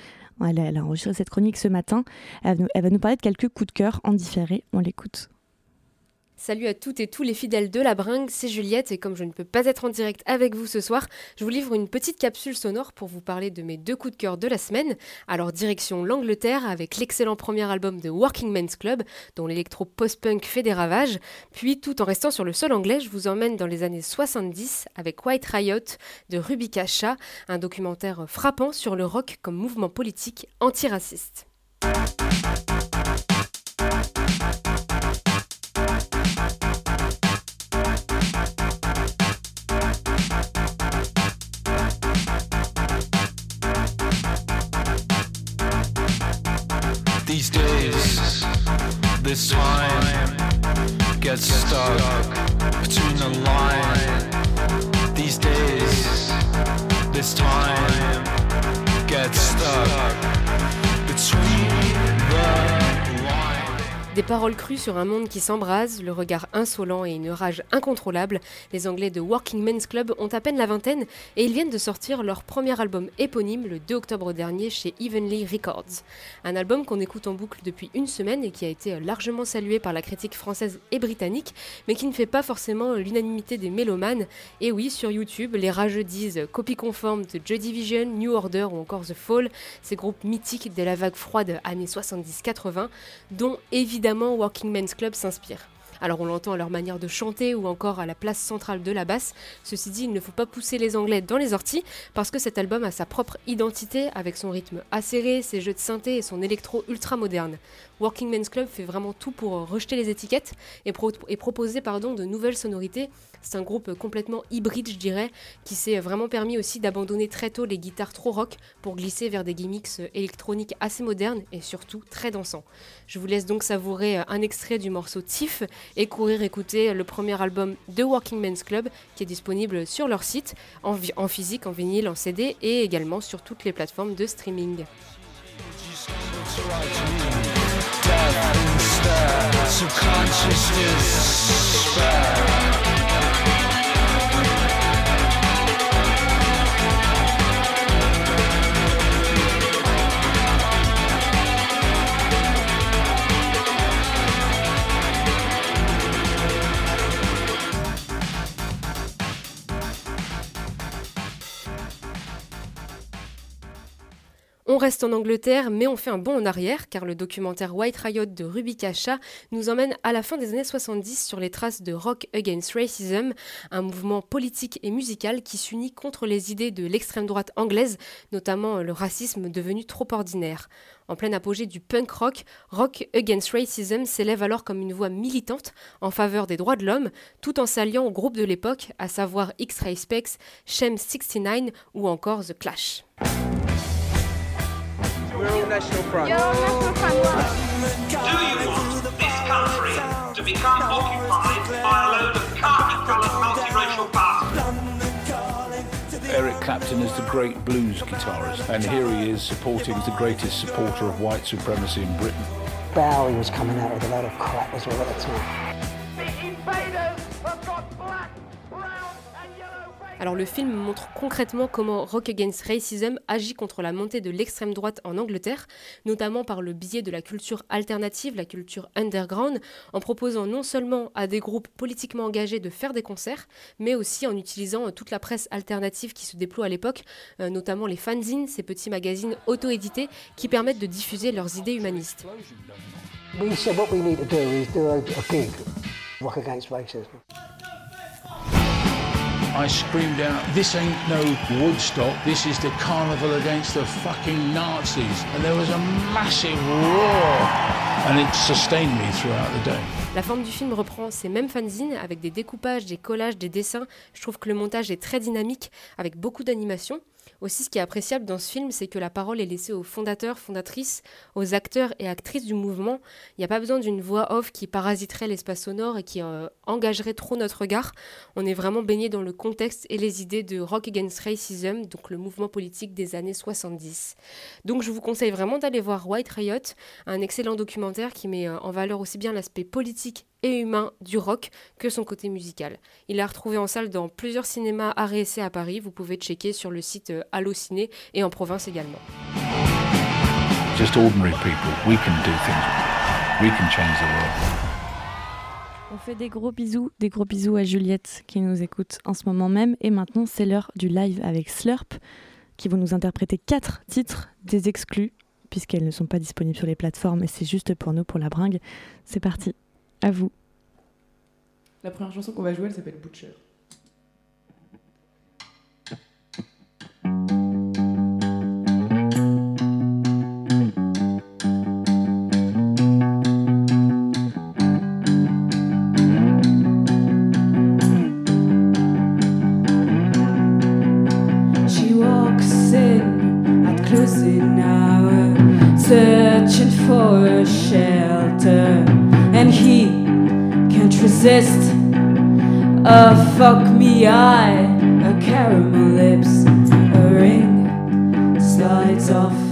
Elle a, enregistré cette chronique ce matin. Elle va nous parler de quelques coups de cœur en différé. On l'écoute. Salut à toutes et tous les fidèles de la bringue, c'est Juliette et comme je ne peux pas être en direct avec vous ce soir, je vous livre une petite capsule sonore pour vous parler de mes deux coups de cœur de la semaine. Alors direction l'Angleterre avec l'excellent premier album de Working Men's Club dont l'électro post-punk fait des ravages, puis tout en restant sur le sol anglais, je vous emmène dans les années 70 avec White Riot de Ruby Shah, un documentaire frappant sur le rock comme mouvement politique antiraciste. Gets stuck between the line. These days, this time Des paroles crues sur un monde qui s'embrase, le regard insolent et une rage incontrôlable, les Anglais de Working Men's Club ont à peine la vingtaine et ils viennent de sortir leur premier album éponyme le 2 octobre dernier chez Evenly Records. Un album qu'on écoute en boucle depuis une semaine et qui a été largement salué par la critique française et britannique, mais qui ne fait pas forcément l'unanimité des mélomanes. Et oui, sur YouTube, les rageux disent copie conforme de Joy Division, New Order ou encore The Fall, ces groupes mythiques de la vague froide années 70-80, dont évidemment Working Men's Club s'inspire. Alors on l'entend à leur manière de chanter ou encore à la place centrale de la basse. Ceci dit, il ne faut pas pousser les Anglais dans les orties parce que cet album a sa propre identité avec son rythme acéré, ses jeux de synthé et son électro ultra moderne. Working Men's Club fait vraiment tout pour euh, rejeter les étiquettes et, pro- et proposer de nouvelles sonorités. C'est un groupe complètement hybride, je dirais, qui s'est vraiment permis aussi d'abandonner très tôt les guitares trop rock pour glisser vers des gimmicks euh, électroniques assez modernes et surtout très dansants. Je vous laisse donc savourer euh, un extrait du morceau Tiff et courir écouter le premier album de Working Men's Club qui est disponible sur leur site en physique, en vinyle, en CD et également sur toutes les plateformes de streaming. Death instead. Subconscious despair. On reste en Angleterre, mais on fait un bond en arrière, car le documentaire White Riot de Ruby Shah nous emmène à la fin des années 70 sur les traces de Rock Against Racism, un mouvement politique et musical qui s'unit contre les idées de l'extrême droite anglaise, notamment le racisme devenu trop ordinaire. En plein apogée du punk rock, Rock Against Racism s'élève alors comme une voix militante en faveur des droits de l'homme, tout en s'alliant au groupe de l'époque, à savoir X-Ray Specs, Shem 69 ou encore The Clash. We're all national front. Do you want this country to become occupied by a load of khaki-coloured multiracial bastards? Eric Clapton is the great blues guitarist, and here he is supporting the greatest supporter of white supremacy in Britain. Bowie was coming out with a load of crap as well at the time. Alors le film montre concrètement comment Rock Against Racism agit contre la montée de l'extrême droite en Angleterre, notamment par le biais de la culture alternative, la culture underground, en proposant non seulement à des groupes politiquement engagés de faire des concerts, mais aussi en utilisant euh, toute la presse alternative qui se déploie à l'époque, euh, notamment les fanzines, ces petits magazines auto-édités qui permettent de diffuser leurs idées humanistes. To. I screamed out, This ain't no Woodstock, this is the carnival against the fucking Nazis. And there was a massive roar. and it sustained me throughout the day. La forme du film reprend ces mêmes fanzines avec des découpages, des collages, des dessins. Je trouve que le montage est très dynamique avec beaucoup d'animation. Aussi, ce qui est appréciable dans ce film, c'est que la parole est laissée aux fondateurs, fondatrices, aux acteurs et actrices du mouvement. Il n'y a pas besoin d'une voix off qui parasiterait l'espace sonore et qui euh, engagerait trop notre regard. On est vraiment baigné dans le contexte et les idées de Rock Against Racism, donc le mouvement politique des années 70. Donc je vous conseille vraiment d'aller voir White Riot, un excellent documentaire qui met euh, en valeur aussi bien l'aspect politique et humain du rock que son côté musical. Il est à retrouver en salle dans plusieurs cinémas essai à Paris. Vous pouvez checker sur le site euh, Allociné et en province également. Just ordinary people. We can do things. We can change the world. On fait des gros bisous, des gros bisous à Juliette qui nous écoute en ce moment même. Et maintenant, c'est l'heure du live avec Slurp qui vont nous interpréter quatre titres des exclus puisqu'elles ne sont pas disponibles sur les plateformes et c'est juste pour nous, pour la bringue. C'est parti, à vous. La première chanson qu'on va jouer, elle s'appelle Butcher. Resist. A fuck me eye, a caramel lips, a ring slides off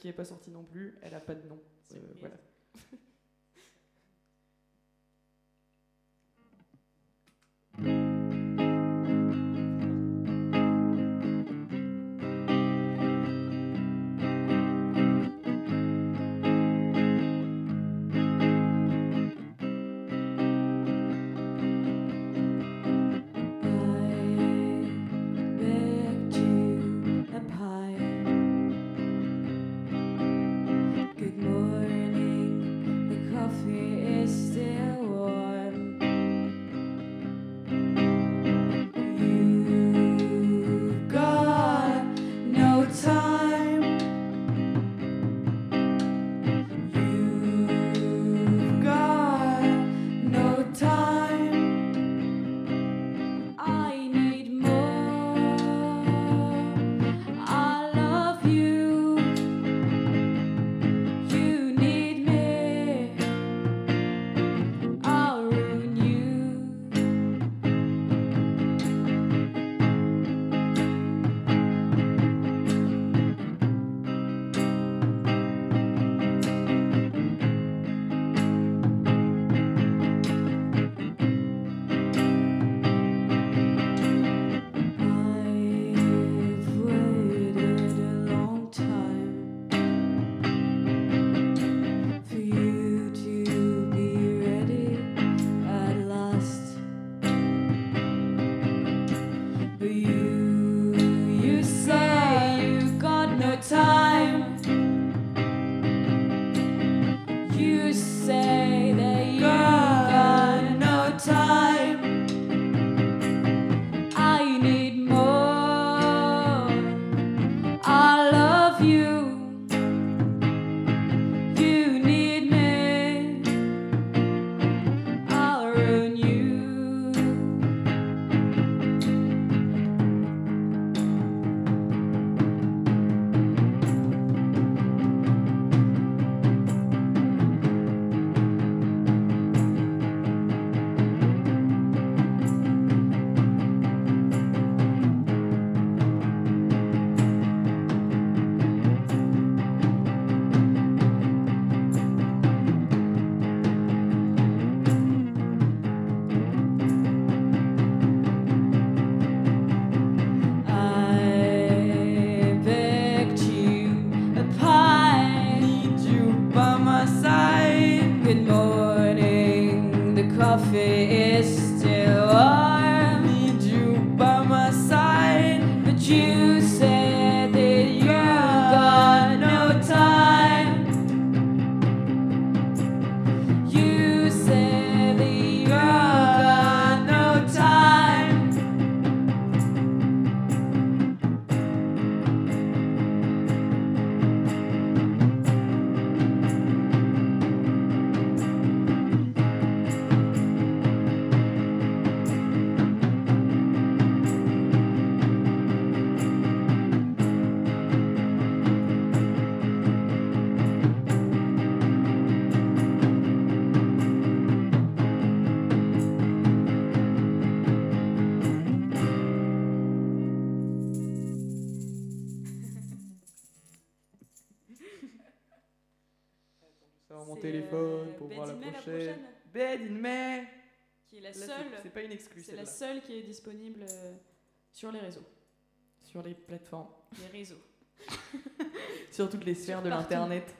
qui n'est pas sortie non plus. Elle a pas de nom. Euh, voilà. C'est pas une. C'est la seule qui est disponible euh, sur les réseaux. Sur les plateformes. Les réseaux. sur toutes les sphères de l'internet.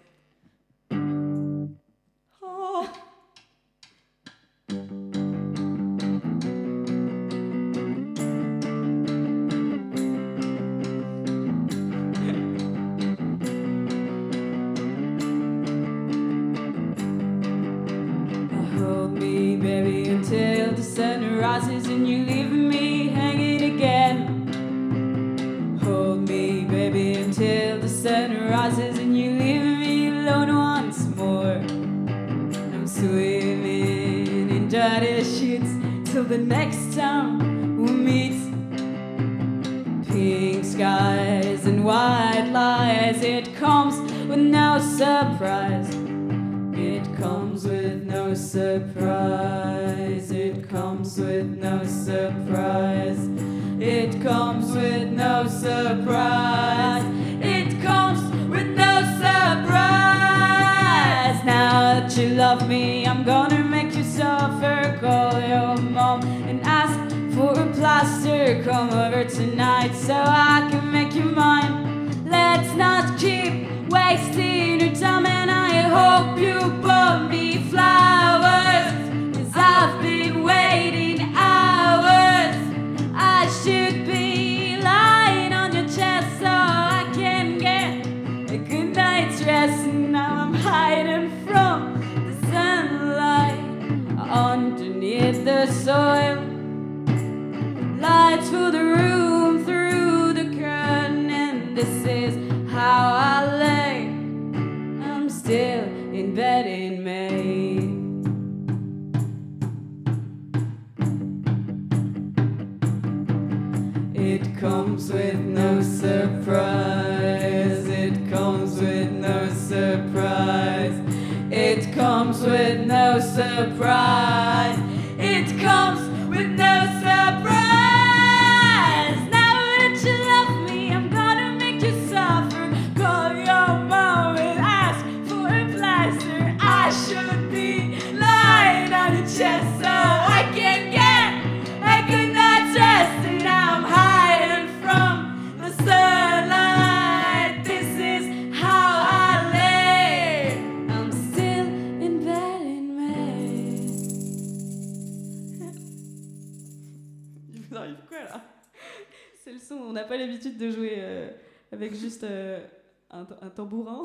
l'habitude de jouer euh, avec juste euh, un, un, tambourin.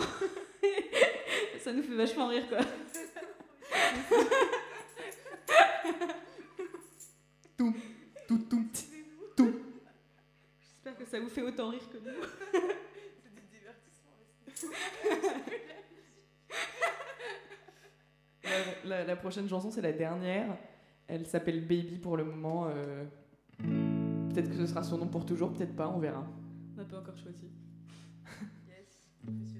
ça nous fait vachement rire, quoi. tout, tout, tout, tout. J'espère que ça vous fait autant rire que nous. C'est du divertissement. La, la, prochaine chanson, c'est la dernière. Elle s'appelle Baby pour le moment. Euh Peut-être que ce sera son nom pour toujours, peut-être pas, on verra. On n'a pas encore choisi. yes.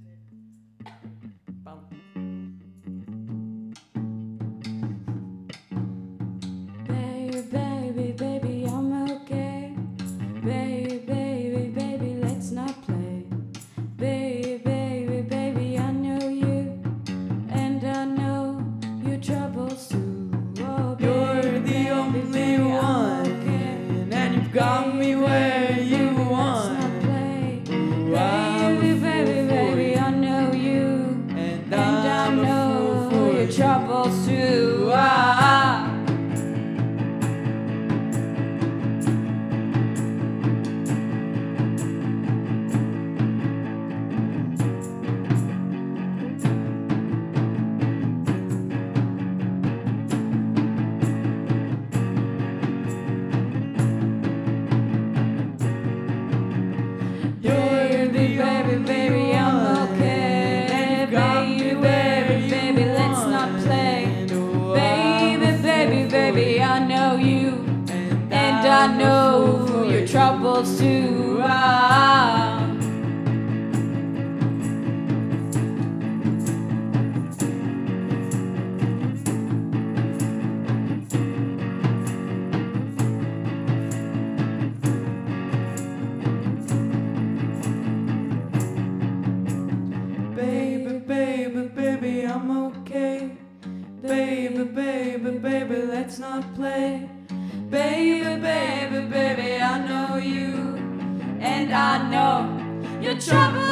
gone. Your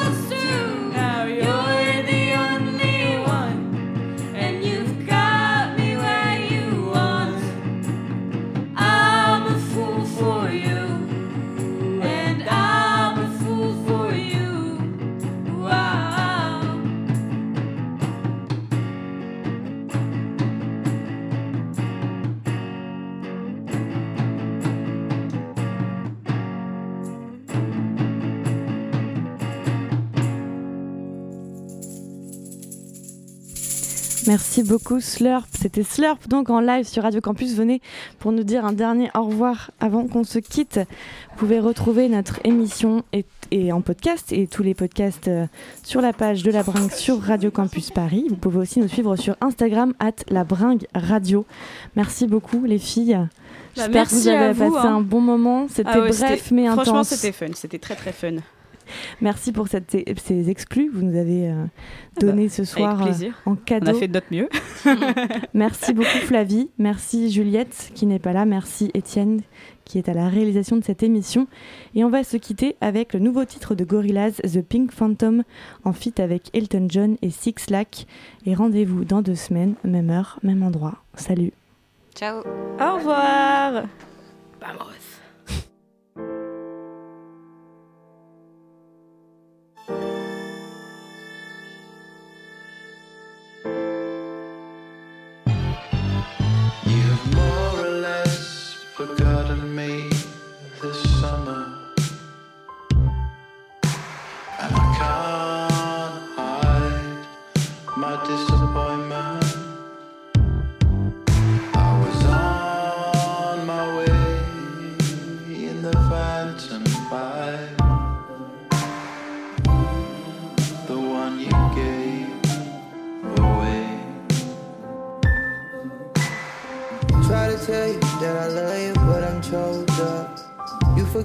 Merci beaucoup Slurp. C'était Slurp donc en live sur Radio Campus. Venez pour nous dire un dernier au revoir avant qu'on se quitte. Vous pouvez retrouver notre émission et, et en podcast et tous les podcasts euh, sur la page de la Bringue sur Radio Campus Paris. Vous pouvez aussi nous suivre sur Instagram at la Bringue Radio. Merci beaucoup les filles. Bah, J'espère que vous avez vous, passé hein. un bon moment. C'était Ah ouais, bref mais intense. Franchement, c'était fun. C'était très très fun. Merci pour cette, ces exclus que vous nous avez euh, donnés ce soir Ah bah, Avec plaisir. euh, en cadeau. On a fait de notre mieux. Merci beaucoup Flavie, merci Juliette qui n'est pas là, merci Étienne qui est à la réalisation de cette émission. Et on va se quitter avec le nouveau titre de Gorillaz, The Pink Phantom, en feat avec Elton John et Six Lack. Et rendez-vous dans deux semaines, même heure, même endroit. Salut Ciao. Au revoir.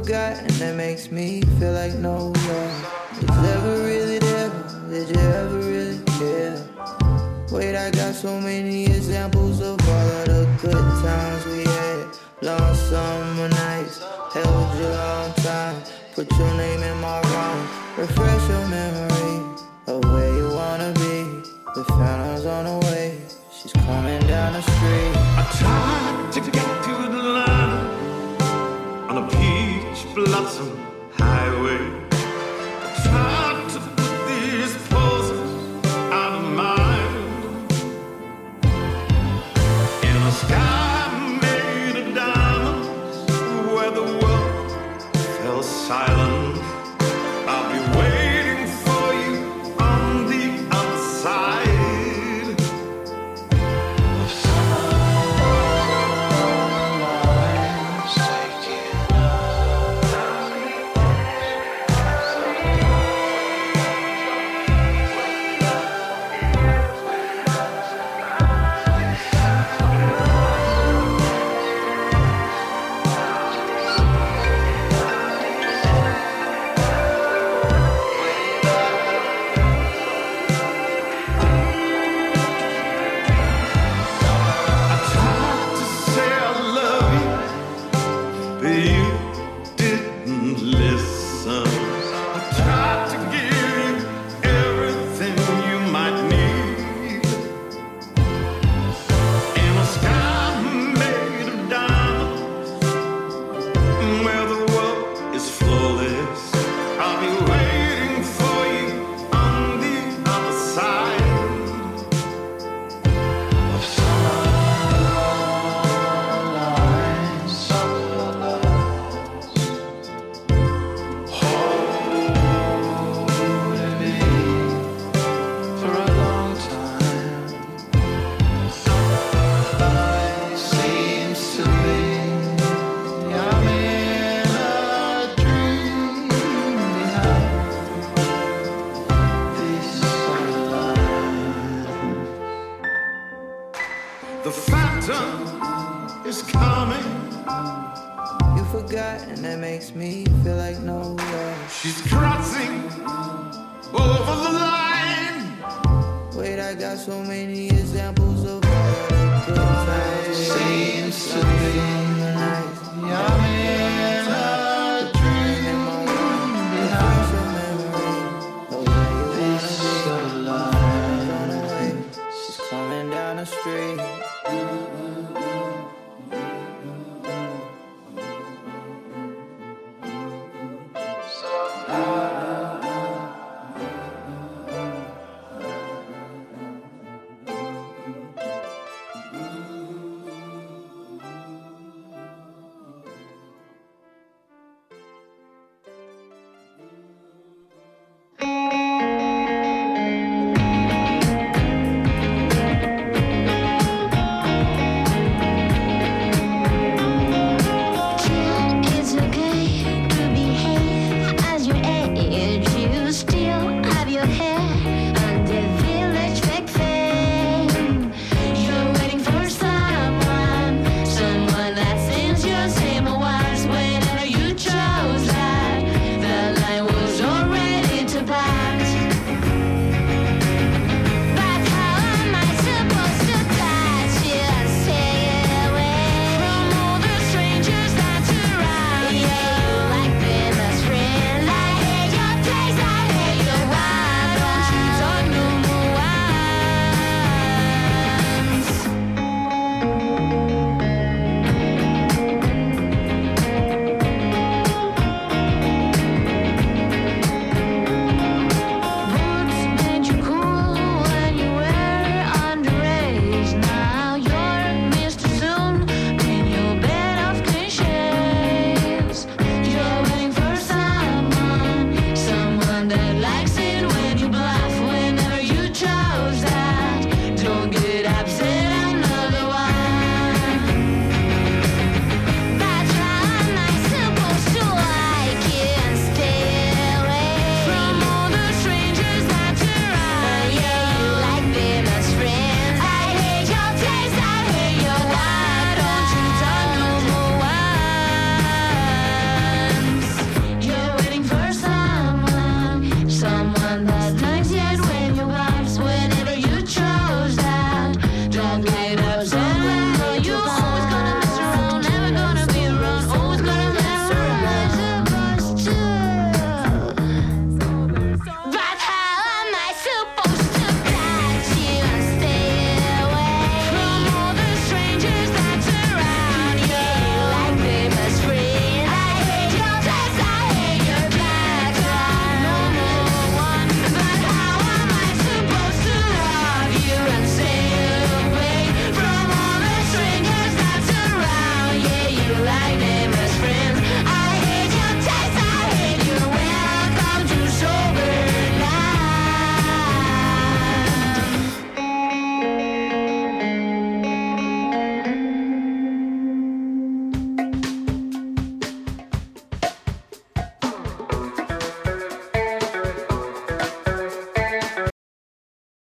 Forgot, and that makes me feel like no love. Was ever really there? Did you ever really care? Wait, I got so many examples of all of the good times we had. Long summer nights, held you long time. Put your name in my wrong. Refresh your memory of where you wanna be. The phantom's on the way. She's coming down the street. lonesome highway.